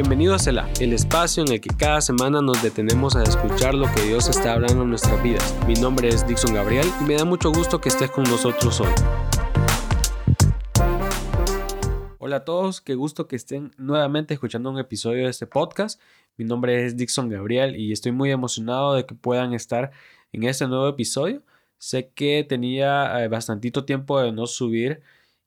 Bienvenido a Selah, el espacio en el que cada semana nos detenemos a escuchar lo que Dios está hablando en nuestras vidas. Mi nombre es Dixon Gabriel y me da mucho gusto que estés con nosotros hoy. Hola a todos, qué gusto que estén nuevamente escuchando un episodio de este podcast. Mi nombre es Dixon Gabriel y estoy muy emocionado de que puedan estar en este nuevo episodio. Sé que tenía eh, bastantito tiempo de no subir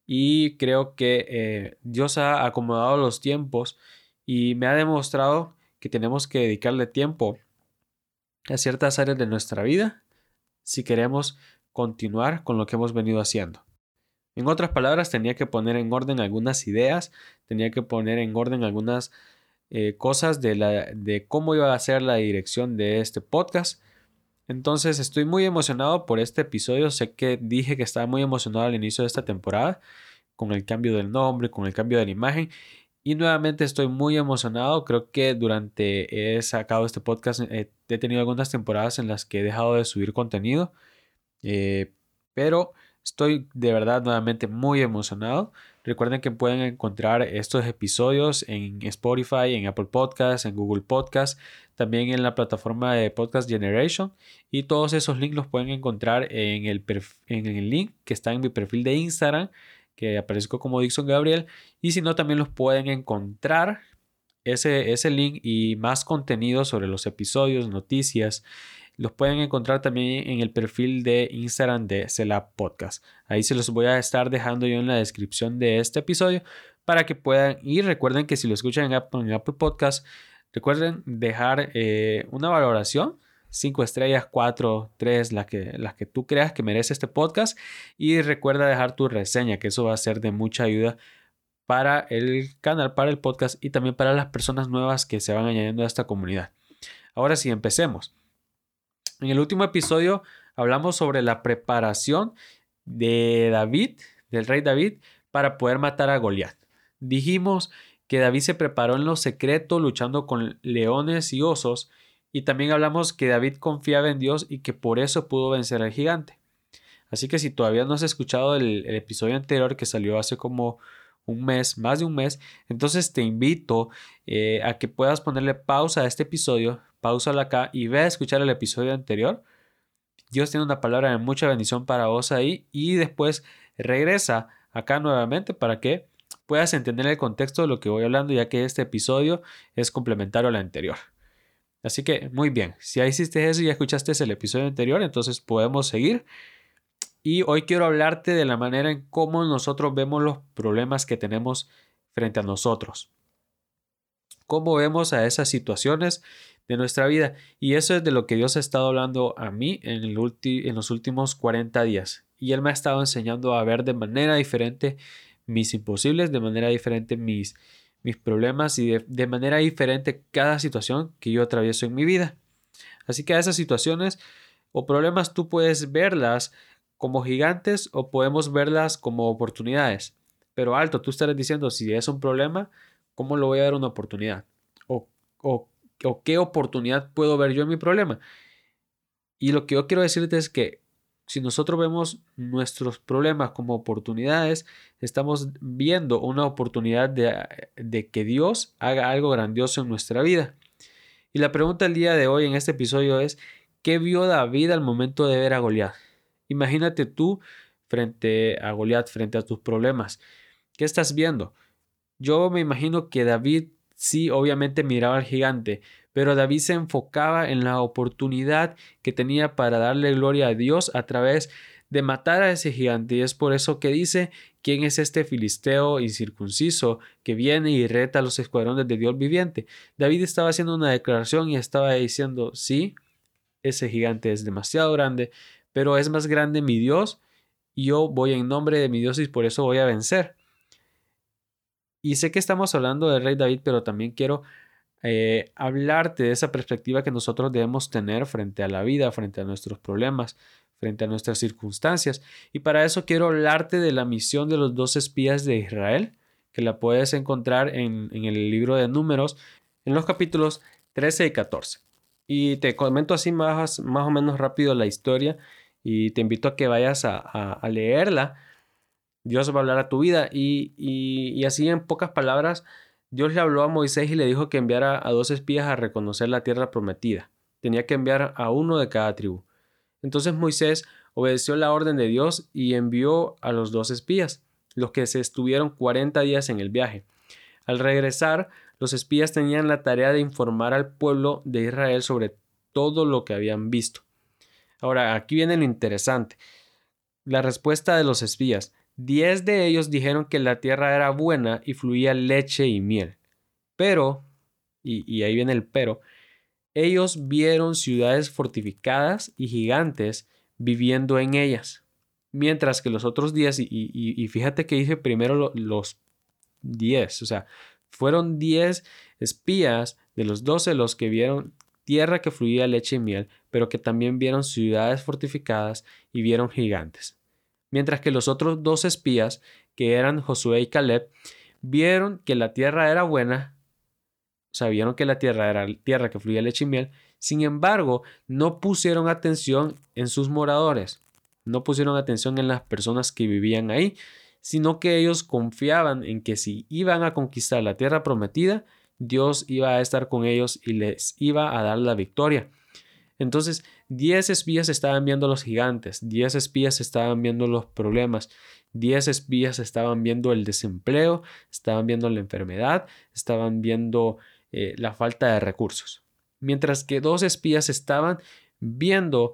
y creo que eh, Dios ha acomodado los tiempos y me ha demostrado que tenemos que dedicarle tiempo a ciertas áreas de nuestra vida si queremos continuar con lo que hemos venido haciendo. En otras palabras, tenía que poner en orden algunas ideas, tenía que poner en orden algunas eh, cosas de, la, de cómo iba a ser la dirección de este podcast. Entonces estoy muy emocionado por este episodio. Sé que dije que estaba muy emocionado al inicio de esta temporada con el cambio del nombre, con el cambio de la imagen. Y nuevamente estoy muy emocionado. Creo que durante he sacado este podcast eh, he tenido algunas temporadas en las que he dejado de subir contenido. Eh, pero estoy de verdad nuevamente muy emocionado. Recuerden que pueden encontrar estos episodios en Spotify, en Apple Podcasts, en Google Podcasts, también en la plataforma de Podcast Generation. Y todos esos links los pueden encontrar en el, en el link que está en mi perfil de Instagram que aparezco como Dixon Gabriel. Y si no, también los pueden encontrar ese, ese link y más contenido sobre los episodios, noticias. Los pueden encontrar también en el perfil de Instagram de Cela Podcast. Ahí se los voy a estar dejando yo en la descripción de este episodio para que puedan y recuerden que si lo escuchan en Apple, Podcast, recuerden dejar eh, una valoración 5 estrellas, 4, 3, las que, las que tú creas que merece este podcast. Y recuerda dejar tu reseña, que eso va a ser de mucha ayuda para el canal, para el podcast y también para las personas nuevas que se van añadiendo a esta comunidad. Ahora sí, empecemos. En el último episodio hablamos sobre la preparación de David, del rey David, para poder matar a Goliat. Dijimos que David se preparó en lo secreto luchando con leones y osos y también hablamos que David confiaba en Dios y que por eso pudo vencer al gigante. Así que si todavía no has escuchado el, episodio anterior que salió hace como un mes, más de un mes, entonces te invito eh, a que puedas ponerle pausa a este episodio, pausala acá y ve a escuchar el episodio anterior. Dios tiene una palabra de mucha bendición para vos ahí y después regresa acá nuevamente para que puedas entender el contexto de lo que voy hablando ya que este episodio es complementario al anterior. Así que muy bien, si ya hiciste eso y ya escuchaste el episodio anterior, entonces podemos seguir. Y hoy quiero hablarte de la manera en cómo nosotros vemos los problemas que tenemos frente a nosotros. Cómo vemos a esas situaciones de nuestra vida. Y eso es de lo que Dios ha estado hablando a mí en, en los últimos 40 días. Y Él me ha estado enseñando a ver de manera diferente mis imposibles, de manera diferente mis, mis problemas y de, manera diferente cada situación que yo atravieso en mi vida. Así que a esas situaciones o problemas tú puedes verlas como gigantes o podemos verlas como oportunidades. Pero alto, tú estarás diciendo, si es un problema, ¿cómo lo voy a dar una oportunidad? O, o qué oportunidad puedo ver yo en mi problema. Y lo que yo quiero decirte es que si nosotros vemos nuestros problemas como oportunidades, estamos viendo una oportunidad de, que Dios haga algo grandioso en nuestra vida. Y la pregunta del día de hoy en este episodio es, ¿qué vio David al momento de ver a Goliat? Imagínate tú frente a Goliat, frente a tus problemas. ¿Qué estás viendo? Yo me imagino que David sí, obviamente miraba al gigante, pero David se enfocaba en la oportunidad que tenía para darle gloria a Dios a través de matar a ese gigante. Y es por eso que dice, ¿quién es este filisteo incircunciso que viene y reta a los escuadrones de Dios viviente? David estaba haciendo una declaración y estaba diciendo, sí, ese gigante es demasiado grande, pero es más grande mi Dios y yo voy en nombre de mi Dios y por eso voy a vencer. Y sé que estamos hablando del rey David, pero también quiero eh, hablarte de esa perspectiva que nosotros debemos tener frente a la vida, frente a nuestros problemas, frente a nuestras circunstancias. Y para eso quiero hablarte de la misión de los dos espías de Israel, que la puedes encontrar en, el libro de números, en los capítulos 13 y 14. Y te comento así más, más o menos rápido la historia y te invito a que vayas a, leerla. Dios va a hablar a tu vida y, y así en pocas palabras Dios le habló a Moisés y le dijo que enviara a dos espías a reconocer la tierra prometida. Tenía que enviar a uno de cada tribu. Entonces Moisés obedeció la orden de Dios y envió a los dos espías, los que se estuvieron 40 días en el viaje. Al regresar, los espías tenían la tarea de informar al pueblo de Israel sobre todo lo que habían visto. Ahora, aquí viene lo interesante. La respuesta de los espías. Diez de ellos dijeron que la tierra era buena y fluía leche y miel. Pero, y, y ahí viene el pero, ellos vieron ciudades fortificadas y gigantes viviendo en ellas. Mientras que los otros diez, y, fíjate que dije primero los diez, o sea, fueron diez espías de los doce los que vieron tierra que fluía leche y miel, pero que también vieron ciudades fortificadas y vieron gigantes. Mientras que los otros dos espías, que eran Josué y Caleb, vieron que la tierra era buena, sabieron que la tierra era tierra que fluía leche y miel, sin embargo, no pusieron atención en sus moradores, no pusieron atención en las personas que vivían ahí, sino que ellos confiaban en que si iban a conquistar la tierra prometida, Dios iba a estar con ellos y les iba a dar la victoria. Entonces, 10 espías estaban viendo los gigantes, 10 espías estaban viendo los problemas, 10 espías estaban viendo el desempleo, estaban viendo la enfermedad, estaban viendo eh, la falta de recursos. Mientras que dos espías estaban viendo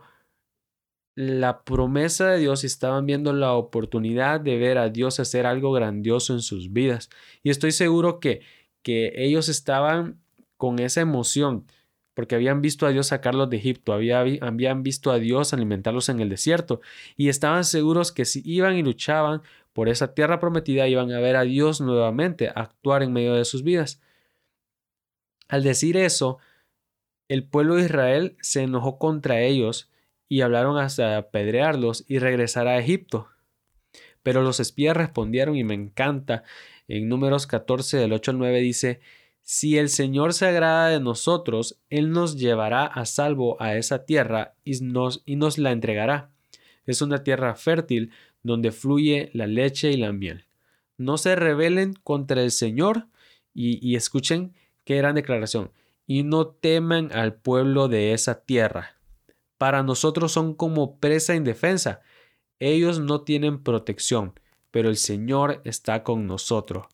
la promesa de Dios y estaban viendo la oportunidad de ver a Dios hacer algo grandioso en sus vidas. Y estoy seguro que, que ellos estaban con esa emoción porque habían visto a Dios sacarlos de Egipto, habían visto a Dios alimentarlos en el desierto y estaban seguros que si iban y luchaban por esa tierra prometida iban a ver a Dios nuevamente actuar en medio de sus vidas. Al decir eso, el pueblo de Israel se enojó contra ellos y hablaron hasta apedrearlos y regresar a Egipto. Pero los espías respondieron y me encanta. En números 14 del 8 al 9 dice, si el Señor se agrada de nosotros, Él nos llevará a salvo a esa tierra y nos, la entregará. Es una tierra fértil donde fluye la leche y la miel. No se rebelen contra el Señor y, y escuchen qué gran declaración. Y no teman al pueblo de esa tierra. Para nosotros son como presa indefensa. Ellos no tienen protección, pero el Señor está con nosotros.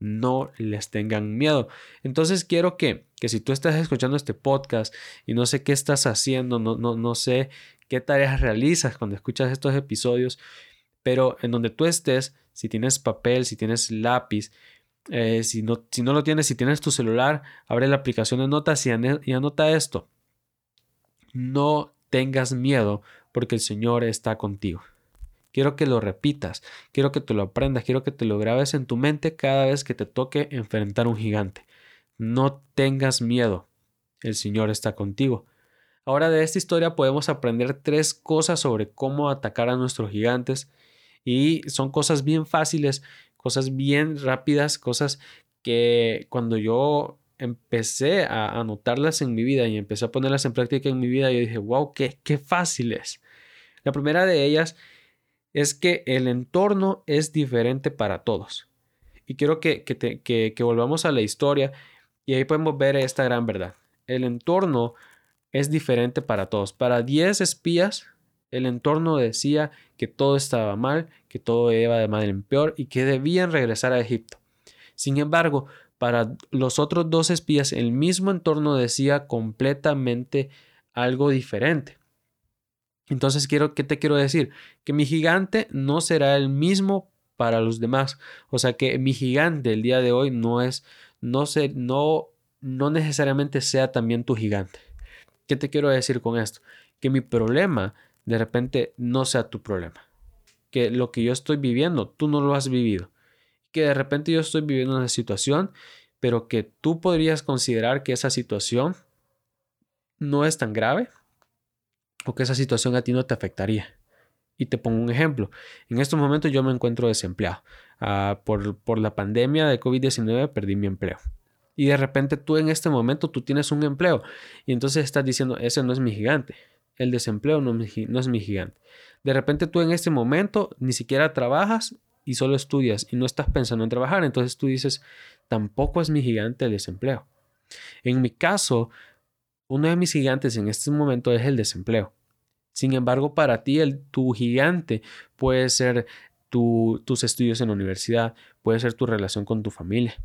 No les tengan miedo. Entonces quiero que, que si tú estás escuchando este podcast y no sé qué estás haciendo, no, no, no sé qué tareas realizas cuando escuchas estos episodios, pero en donde tú estés, si tienes papel, si tienes lápiz, eh, si, no, si no lo tienes, si tienes tu celular, abre la aplicación de notas y, y anota esto. No tengas miedo porque el Señor está contigo. Quiero que lo repitas, quiero que te lo aprendas, quiero que te lo grabes en tu mente cada vez que te toque enfrentar un gigante. No tengas miedo, el Señor está contigo. Ahora de esta historia podemos aprender tres cosas sobre cómo atacar a nuestros gigantes y son cosas bien fáciles cosas bien rápidas, cosas que cuando yo empecé a anotarlas en mi vida y empecé a ponerlas en práctica en mi vida, yo dije, wow, qué, qué fácil es. La primera de ellas es que el entorno es diferente para todos. Y quiero que, que, que volvamos a la historia y ahí podemos ver esta gran verdad. El entorno es diferente para todos. Para 10 espías, el entorno decía que todo estaba mal, que todo iba de mal en peor y que debían regresar a Egipto. Sin embargo, para los otros dos espías, el mismo entorno decía completamente algo diferente. Entonces, quiero, ¿qué te quiero decir? Que mi gigante no será el mismo para los demás. O sea que mi gigante el día de hoy no es, no sé, no, no necesariamente sea también tu gigante. ¿Qué te quiero decir con esto? Que mi problema de repente no sea tu problema. Que lo que yo estoy viviendo, tú no lo has vivido. Que de repente yo estoy viviendo una situación, pero que tú podrías considerar que esa situación no es tan grave o que esa situación a ti no te afectaría. Y te pongo un ejemplo. En estos momentos yo me encuentro desempleado. Ah, por, por la pandemia de COVID-19 perdí mi empleo. Y de repente tú en este momento tú tienes un empleo. Y entonces estás diciendo, ese no es mi gigante el desempleo no, es mi gigante. De repente tú en este momento ni siquiera trabajas y solo estudias y no estás pensando en trabajar. Entonces tú dices, tampoco es mi gigante el desempleo. En mi caso, uno de mis gigantes en este momento es el desempleo. Sin embargo, para ti, el, tu gigante puede ser tus estudios en la universidad, puede ser tu relación con tu familia.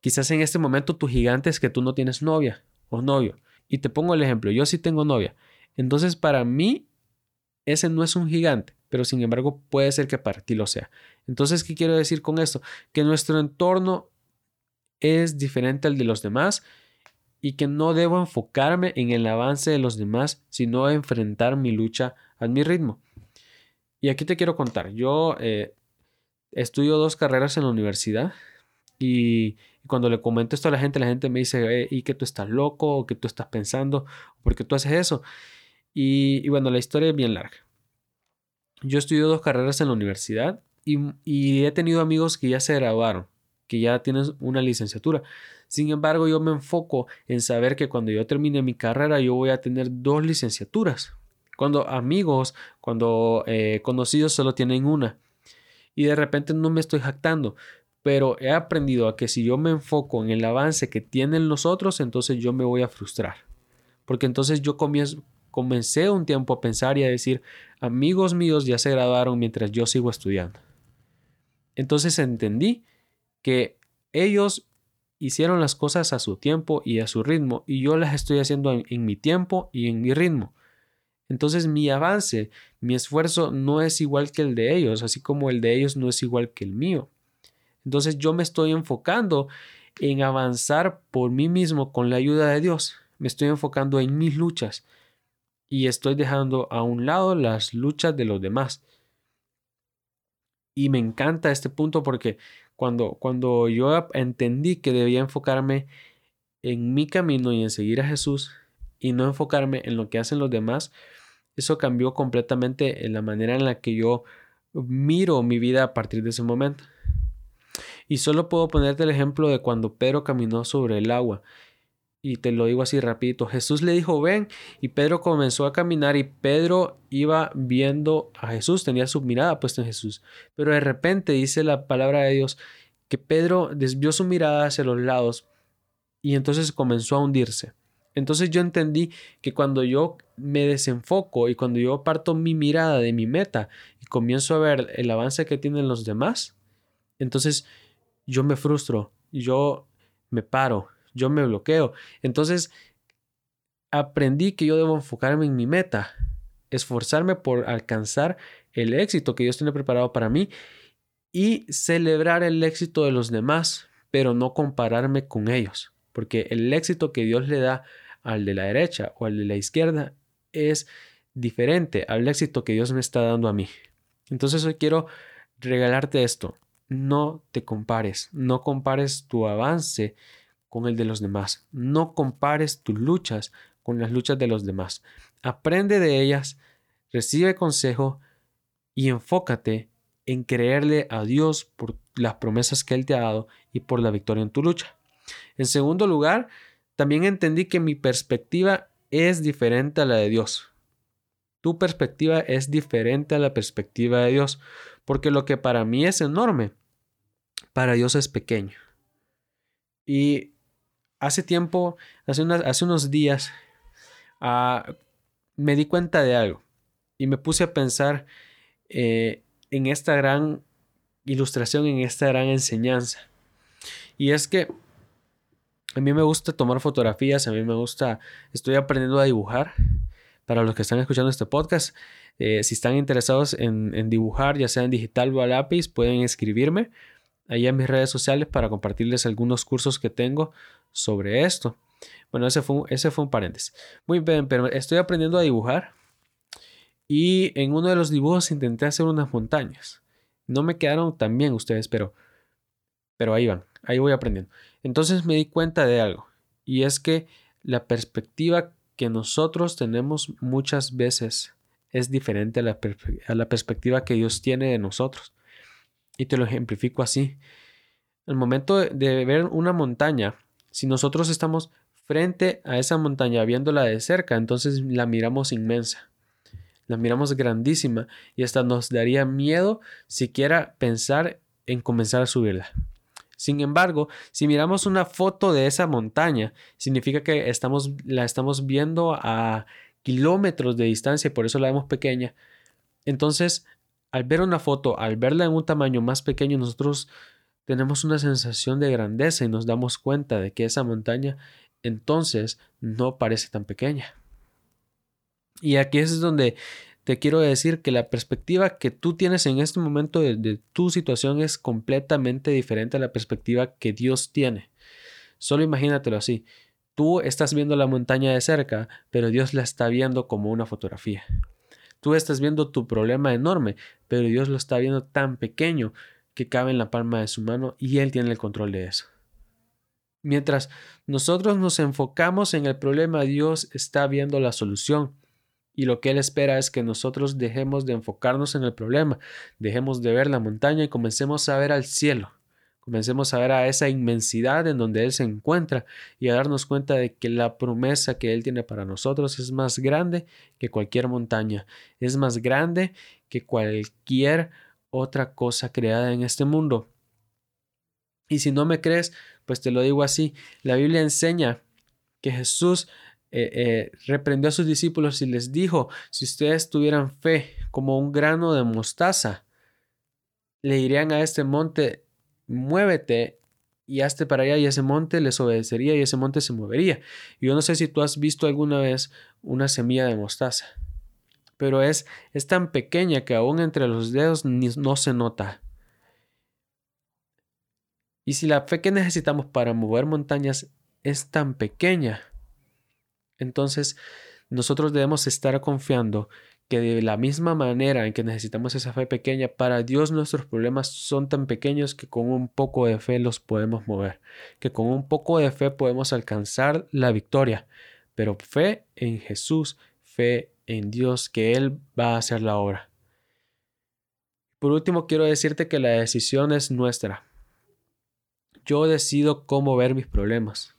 Quizás en este momento tu gigante es que tú no tienes novia o novio. Y te pongo el ejemplo, yo sí tengo novia. Entonces, para mí, ese no es un gigante, pero sin embargo puede ser que para ti lo sea. Entonces, ¿qué quiero decir con esto? Que nuestro entorno es diferente al de los demás y que no debo enfocarme en el avance de los demás, sino enfrentar mi lucha a mi ritmo. Y aquí te quiero contar, yo eh, estudio dos carreras en la universidad y, cuando le comento esto a la gente, la gente me dice, ¿y que tú estás loco? ¿O que tú estás pensando? ¿Por qué tú haces eso? Y, bueno, la historia es bien larga. Yo estudio dos carreras en la universidad y, y he tenido amigos que ya se graduaron, que ya tienen una licenciatura. Sin embargo, yo me enfoco en saber que cuando yo termine mi carrera, yo voy a tener dos licenciaturas. Cuando amigos, cuando eh, conocidos solo tienen una. Y de repente no me estoy jactando, pero he aprendido a que si yo me enfoco en el avance que tienen los otros, entonces yo me voy a frustrar. Porque entonces yo comencé un tiempo a pensar y a decir, amigos míos ya se graduaron mientras yo sigo estudiando. Entonces entendí que ellos hicieron las cosas a su tiempo y a su ritmo y yo las estoy haciendo en, mi tiempo y en mi ritmo. Entonces mi avance, mi esfuerzo no es igual que el de ellos, así como el de ellos no es igual que el mío. Entonces yo me estoy enfocando en avanzar por mí mismo con la ayuda de Dios. Me estoy enfocando en mis luchas y estoy dejando a un lado las luchas de los demás. Y me encanta este punto porque cuando, cuando yo entendí que debía enfocarme en mi camino y en seguir a Jesús y no enfocarme en lo que hacen los demás, eso cambió completamente en la manera en la que yo miro mi vida a partir de ese momento. Y solo puedo ponerte el ejemplo de cuando Pedro caminó sobre el agua. Y te lo digo así rapidito. Jesús le dijo, ven. Y Pedro comenzó a caminar y Pedro iba viendo a Jesús, tenía su mirada puesta en Jesús. Pero de repente dice la palabra de Dios que Pedro desvió su mirada hacia los lados y entonces comenzó a hundirse. Entonces yo entendí que cuando yo me desenfoco y cuando yo aparto mi mirada de mi meta y comienzo a ver el avance que tienen los demás, entonces yo me frustro, yo me paro, yo me bloqueo. Entonces aprendí que yo debo enfocarme en mi meta, esforzarme por alcanzar el éxito que Dios tiene preparado para mí y celebrar el éxito de los demás, pero no compararme con ellos, porque el éxito que Dios le da al de la derecha o al de la izquierda es diferente al éxito que Dios me está dando a mí. Entonces hoy quiero regalarte esto. No te compares, no compares tu avance con el de los demás. No compares tus luchas con las luchas de los demás. Aprende de ellas, recibe consejo y enfócate en creerle a Dios por las promesas que Él te ha dado y por la victoria en tu lucha. En segundo lugar, también entendí que mi perspectiva es diferente a la de Dios. Tu perspectiva es diferente a la perspectiva de Dios, porque lo que para mí es enorme, para Dios es pequeño. Y hace tiempo, hace, unos días, ah, me di cuenta de algo y me puse a pensar eh, en esta gran ilustración, en esta gran enseñanza. Y es que a mí me gusta tomar fotografías, a mí me gusta, estoy aprendiendo a dibujar. Para los que están escuchando este podcast, eh, si están interesados en, dibujar, ya sea en digital o a lápiz, pueden escribirme ahí en mis redes sociales para compartirles algunos cursos que tengo sobre esto. Bueno, ese fue, ese fue un paréntesis. Muy bien, pero estoy aprendiendo a dibujar y en uno de los dibujos intenté hacer unas montañas. No me quedaron tan bien ustedes, pero, pero ahí van, ahí voy aprendiendo. Entonces me di cuenta de algo, y es que la perspectiva que nosotros tenemos muchas veces es diferente a la, a la perspectiva que Dios tiene de nosotros. Y te lo ejemplifico así. El momento de ver una montaña, si nosotros estamos frente a esa montaña viéndola de cerca, entonces la miramos inmensa, la miramos grandísima y hasta nos daría miedo siquiera pensar en comenzar a subirla. Sin embargo, si miramos una foto de esa montaña, significa que estamos, la estamos viendo a kilómetros de distancia y por eso la vemos pequeña. Entonces, al ver una foto, al verla en un tamaño más pequeño, nosotros tenemos una sensación de grandeza y nos damos cuenta de que esa montaña entonces no parece tan pequeña. Y aquí es donde te quiero decir que la perspectiva que tú tienes en este momento de, tu situación es completamente diferente a la perspectiva que Dios tiene. Solo imagínatelo así. Tú estás viendo la montaña de cerca, pero Dios la está viendo como una fotografía. Tú estás viendo tu problema enorme, pero Dios lo está viendo tan pequeño que cabe en la palma de su mano y Él tiene el control de eso. Mientras nosotros nos enfocamos en el problema, Dios está viendo la solución. Y lo que Él espera es que nosotros dejemos de enfocarnos en el problema, dejemos de ver la montaña y comencemos a ver al cielo. Comencemos a ver a esa inmensidad en donde Él se encuentra y a darnos cuenta de que la promesa que Él tiene para nosotros es más grande que cualquier montaña, es más grande que cualquier otra cosa creada en este mundo. Y si no me crees, pues te lo digo así, la Biblia enseña que Jesús eh, eh, reprendió a sus discípulos y les dijo, si ustedes tuvieran fe como un grano de mostaza, le dirían a este monte, muévete y hazte para allá y ese monte les obedecería y ese monte se movería. yo no sé si tú has visto alguna vez una semilla de mostaza, pero es, es tan pequeña que aún entre los dedos no se nota. Y si la fe que necesitamos para mover montañas es tan pequeña, entonces, nosotros debemos estar confiando que de la misma manera en que necesitamos esa fe pequeña, para Dios nuestros problemas son tan pequeños que con un poco de fe los podemos mover, que con un poco de fe podemos alcanzar la victoria, pero fe en Jesús, fe en Dios, que Él va a hacer la obra. Por último, quiero decirte que la decisión es nuestra. Yo decido cómo ver mis problemas.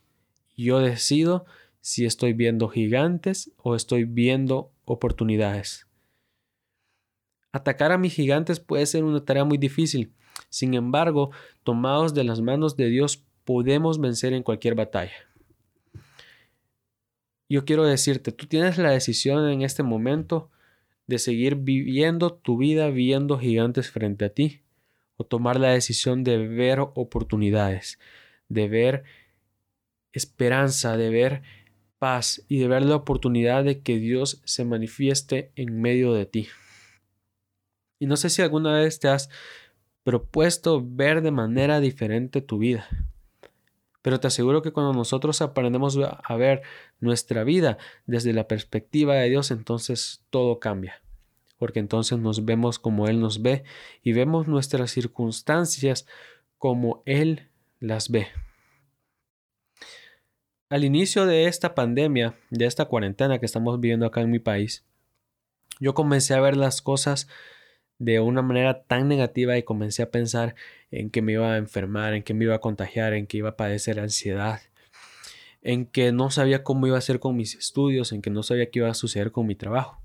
Yo decido si estoy viendo gigantes o estoy viendo oportunidades. Atacar a mis gigantes puede ser una tarea muy difícil. Sin embargo, tomados de las manos de Dios, podemos vencer en cualquier batalla. Yo quiero decirte, tú tienes la decisión en este momento de seguir viviendo tu vida viendo gigantes frente a ti o tomar la decisión de ver oportunidades, de ver esperanza, de ver paz y de ver la oportunidad de que Dios se manifieste en medio de ti. Y no sé si alguna vez te has propuesto ver de manera diferente tu vida. Pero te aseguro que cuando nosotros aprendemos a ver nuestra vida desde la perspectiva de Dios, entonces todo cambia. Porque entonces nos vemos como Él nos ve y vemos nuestras circunstancias como Él las ve. Al inicio de esta pandemia, de esta cuarentena que estamos viviendo acá en mi país, yo comencé a ver las cosas de una manera tan negativa y comencé a pensar en que me iba a enfermar, en que me iba a contagiar, en que iba a padecer ansiedad, en que no sabía cómo iba a ser con mis estudios, en que no sabía qué iba a suceder con mi trabajo.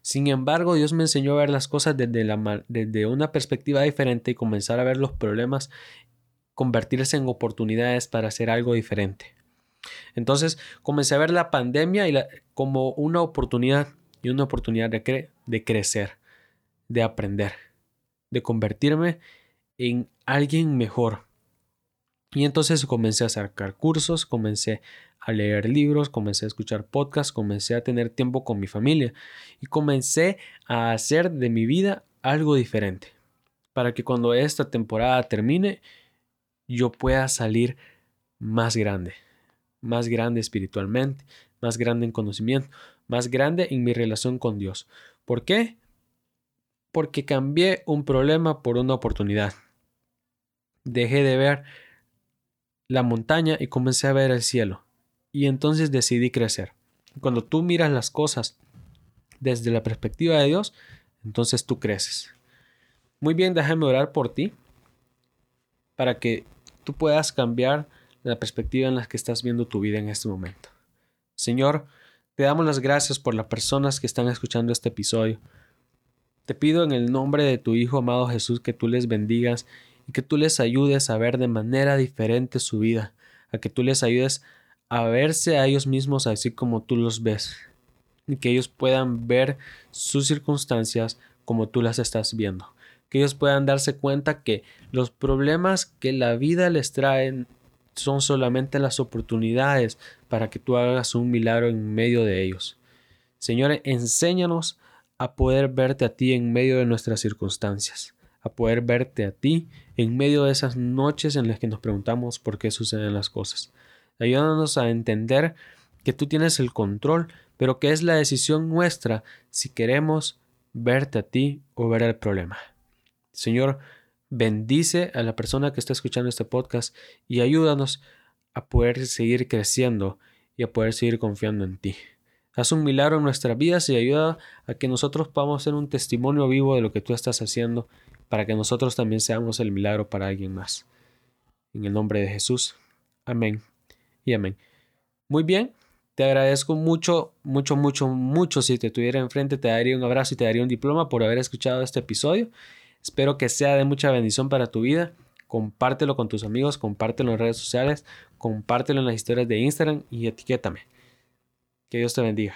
Sin embargo, Dios me enseñó a ver las cosas desde, una perspectiva diferente y comenzar a ver los problemas convertirse en oportunidades para hacer algo diferente. Entonces comencé a ver la pandemia como una oportunidad y una oportunidad de, de crecer, de aprender, de convertirme en alguien mejor. Y entonces comencé a sacar cursos, comencé a leer libros, comencé a escuchar podcasts, comencé a tener tiempo con mi familia y comencé a hacer de mi vida algo diferente para que cuando esta temporada termine yo pueda salir más grande más grande espiritualmente, más grande en conocimiento, más grande en mi relación con Dios. ¿Por qué? Porque cambié un problema por una oportunidad. Dejé de ver la montaña y comencé a ver el cielo. Y entonces decidí crecer. Cuando tú miras las cosas desde la perspectiva de Dios, entonces tú creces. Muy bien, déjame orar por ti para que tú puedas cambiar la perspectiva en la que estás viendo tu vida en este momento. Señor, te damos las gracias por las personas que están escuchando este episodio. Te pido en el nombre de tu Hijo amado Jesús que tú les bendigas y que tú les ayudes a ver de manera diferente su vida, a que tú les ayudes a verse a ellos mismos así como tú los ves y que ellos puedan ver sus circunstancias como tú las estás viendo, que ellos puedan darse cuenta que los problemas que la vida les traen son solamente las oportunidades para que tú hagas un milagro en medio de ellos. Señor, enséñanos a poder verte a ti en medio de nuestras circunstancias, a poder verte a ti en medio de esas noches en las que nos preguntamos por qué suceden las cosas. Ayúdanos a entender que tú tienes el control, pero que es la decisión nuestra si queremos verte a ti o ver el problema. Señor, bendice a la persona que está escuchando este podcast y ayúdanos a poder seguir creciendo y a poder seguir confiando en ti. Haz un milagro en nuestras vidas y ayuda a que nosotros podamos ser un testimonio vivo de lo que tú estás haciendo para que nosotros también seamos el milagro para alguien más. En el nombre de Jesús. Amén y amén. Muy bien, te agradezco mucho, mucho, mucho, mucho. Si te tuviera enfrente, te daría un abrazo y te daría un diploma por haber escuchado este episodio. Espero que sea de mucha bendición para tu vida. Compártelo con tus amigos, compártelo en redes sociales, compártelo en las historias de Instagram y etiquétame. Que Dios te bendiga.